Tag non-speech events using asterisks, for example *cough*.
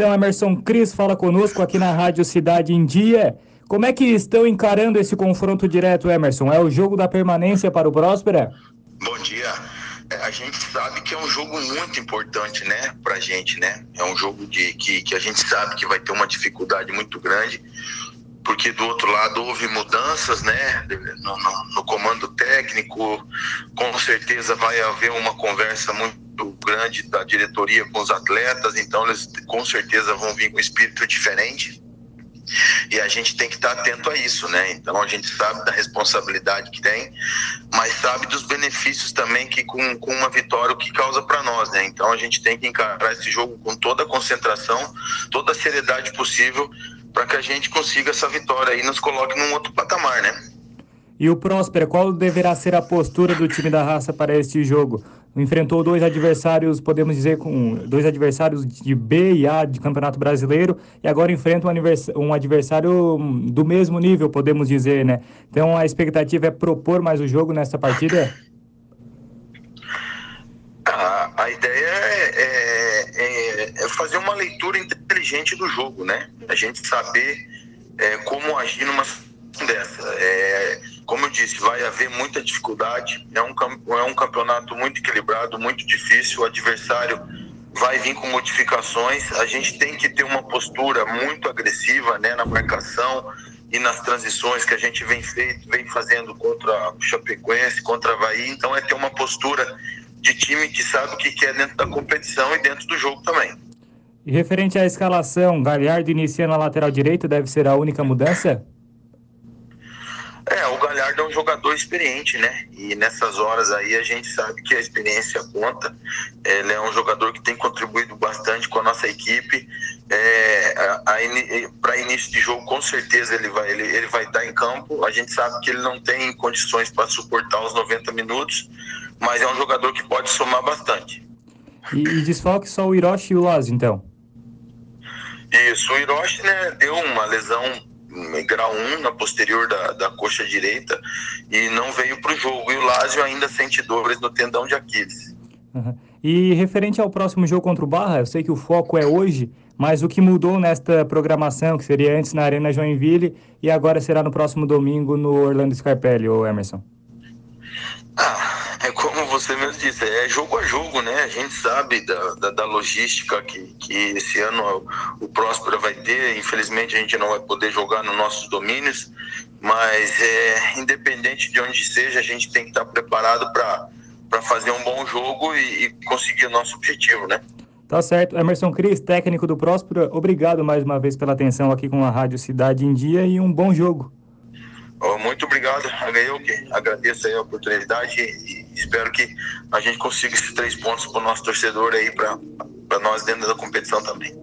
Então, Emerson Cris fala conosco aqui na Rádio Cidade em Dia. Como é que estão encarando esse confronto direto, Emerson? É o jogo da permanência para o Próspera? Bom dia. É, a gente sabe que é um jogo muito importante, né, pra gente, né? É um jogo de que, que a gente sabe que vai ter uma dificuldade muito grande, porque do outro lado houve mudanças, né, no, no, no comando técnico. Com certeza vai haver uma conversa muito grande da diretoria com os atletas, então eles com certeza vão vir com um espírito diferente e a gente tem que estar atento a isso, né? Então a gente sabe da responsabilidade que tem, mas sabe dos benefícios também que com, com uma vitória o que causa para nós, né? Então a gente tem que encarar esse jogo com toda a concentração, toda a seriedade possível para que a gente consiga essa vitória e nos coloque num outro patamar, né? E o Próspera, qual deverá ser a postura do time da raça para este jogo? Enfrentou dois adversários, podemos dizer, com dois adversários de B e A de Campeonato Brasileiro, e agora enfrenta um, um adversário do mesmo nível, podemos dizer, né? Então a expectativa é propor mais o jogo nessa partida? A, a ideia é, é, é, fazer uma leitura inteligente do jogo, né? A gente saber é, como agir numa dessa. É, eu disse, vai haver muita dificuldade. É um, é um campeonato muito equilibrado, muito difícil. O adversário vai vir com modificações. A gente tem que ter uma postura muito agressiva né, na marcação e nas transições que a gente vem, feito, vem fazendo contra o Chapecoense, contra a Havaí. Então é ter uma postura de time que sabe o que quer dentro da competição e dentro do jogo também. E referente à escalação, Galhardo iniciando a lateral direita deve ser a única mudança? É, o Galhardo é um jogador experiente, né? E nessas horas aí a gente sabe que a experiência conta. Ele é um jogador que tem contribuído bastante com a nossa equipe. É, Para início de jogo, com certeza ele vai, ele, ele vai estar em campo. A gente sabe que ele não tem condições para suportar os 90 minutos, mas é um jogador que pode somar bastante. E, e desfalque só o Hiroshi e o Laz, então? Isso, o Hiroshi né, deu uma lesão grau 1 na posterior da, da coxa direita e não veio para o jogo. E o Lázio ainda sente dores no tendão de Aquiles. Uhum. E referente ao próximo jogo contra o Barra, eu sei que o foco é hoje, mas o que mudou nesta programação, que seria antes na Arena Joinville e agora será no próximo domingo no Orlando Scarpelli, ou Emerson? É *laughs* como você mesmo disse, é jogo a jogo, né? A gente sabe da, da, da logística que, que esse ano o, o Próspera vai ter. Infelizmente a gente não vai poder jogar nos nossos domínios, mas é, independente de onde seja, a gente tem que estar preparado para fazer um bom jogo e, e conseguir o nosso objetivo, né? Tá certo. Emerson Cris, técnico do Próspera, obrigado mais uma vez pela atenção aqui com a Rádio Cidade em Dia e um bom jogo. Muito obrigado, eu que agradeço aí a oportunidade e espero que a gente consiga esses três pontos para o nosso torcedor aí, para nós dentro da competição também.